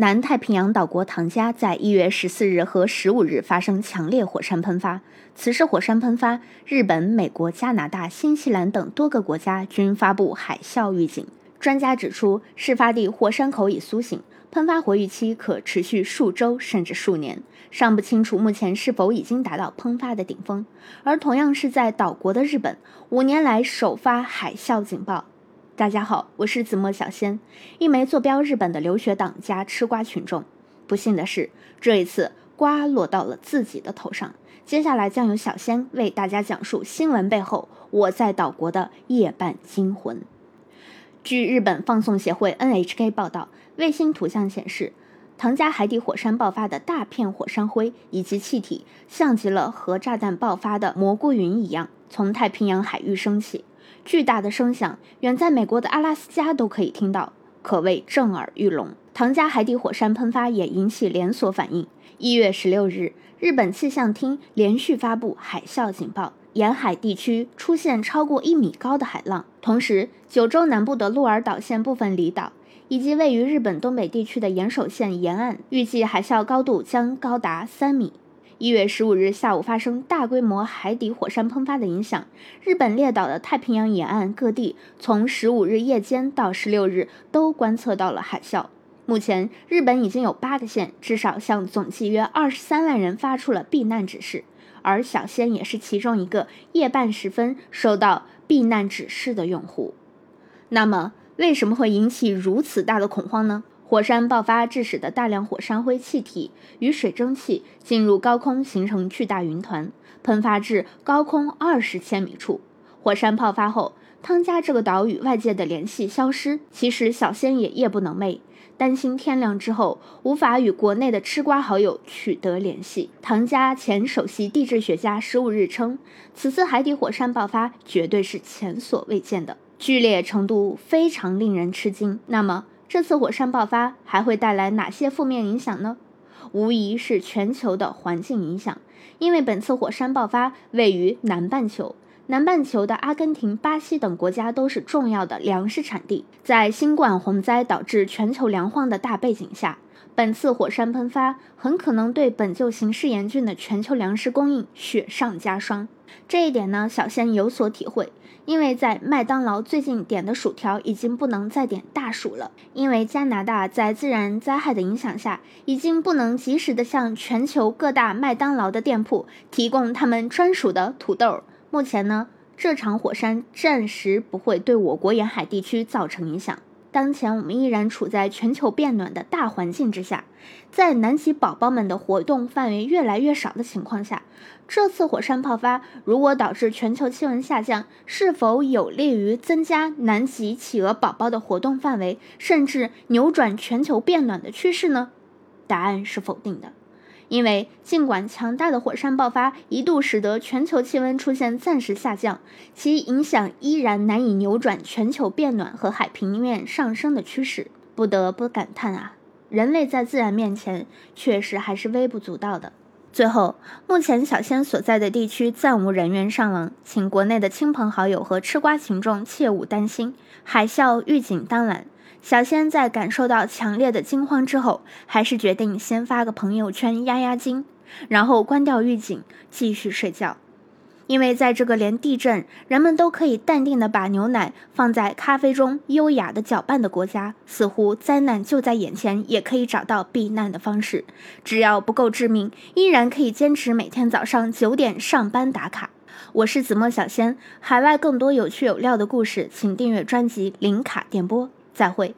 南太平洋岛国唐加在一月十四日和十五日发生强烈火山喷发。此次火山喷发，日本、美国、加拿大、新西兰等多个国家均发布海啸预警。专家指出，事发地火山口已苏醒，喷发活跃期可持续数周甚至数年，尚不清楚目前是否已经达到喷发的顶峰。而同样是在岛国的日本，五年来首发海啸警报。大家好，我是子墨小仙，一枚坐标日本的留学党加吃瓜群众。不幸的是，这一次瓜落到了自己的头上。接下来将由小仙为大家讲述新闻背后我在岛国的夜半惊魂。据日本放送协会 NHK 报道，卫星图像显示，唐加海底火山爆发的大片火山灰以及气体，像极了核炸弹爆发的蘑菇云一样，从太平洋海域升起。巨大的声响，远在美国的阿拉斯加都可以听到，可谓震耳欲聋。唐加海底火山喷发也引起连锁反应。一月十六日，日本气象厅连续发布海啸警报，沿海地区出现超过一米高的海浪。同时，九州南部的鹿儿岛县部分离岛，以及位于日本东北地区的岩手县沿岸，预计海啸高度将高达三米。一月十五日下午发生大规模海底火山喷发的影响，日本列岛的太平洋沿岸各地从十五日夜间到十六日都观测到了海啸。目前，日本已经有八个县至少向总计约二十三万人发出了避难指示，而小仙也是其中一个夜半时分收到避难指示的用户。那么，为什么会引起如此大的恐慌呢？火山爆发致使的大量火山灰气体与水蒸气进入高空，形成巨大云团，喷发至高空二十千米处。火山爆发后，汤加这个岛与外界的联系消失。其实小仙也夜不能寐，担心天亮之后无法与国内的吃瓜好友取得联系。唐加前首席地质学家十五日称，此次海底火山爆发绝对是前所未见的，剧烈程度非常令人吃惊。那么？这次火山爆发还会带来哪些负面影响呢？无疑是全球的环境影响，因为本次火山爆发位于南半球，南半球的阿根廷、巴西等国家都是重要的粮食产地。在新冠洪灾导致全球粮荒的大背景下，本次火山喷发很可能对本就形势严峻的全球粮食供应雪上加霜。这一点呢，小仙有所体会。因为在麦当劳最近点的薯条已经不能再点大薯了，因为加拿大在自然灾害的影响下，已经不能及时的向全球各大麦当劳的店铺提供他们专属的土豆。目前呢，这场火山暂时不会对我国沿海地区造成影响。当前我们依然处在全球变暖的大环境之下，在南极宝宝们的活动范围越来越少的情况下，这次火山爆发如果导致全球气温下降，是否有利于增加南极企鹅宝宝的活动范围，甚至扭转全球变暖的趋势呢？答案是否定的。因为尽管强大的火山爆发一度使得全球气温出现暂时下降，其影响依然难以扭转全球变暖和海平面上升的趋势。不得不感叹啊，人类在自然面前确实还是微不足道的。最后，目前小仙所在的地区暂无人员伤亡，请国内的亲朋好友和吃瓜群众切勿担心。海啸预警当晚。小仙在感受到强烈的惊慌之后，还是决定先发个朋友圈压压惊，然后关掉预警，继续睡觉。因为在这个连地震人们都可以淡定的把牛奶放在咖啡中优雅的搅拌的国家，似乎灾难就在眼前，也可以找到避难的方式。只要不够致命，依然可以坚持每天早上九点上班打卡。我是子墨小仙，海外更多有趣有料的故事，请订阅专辑零卡电波。再会。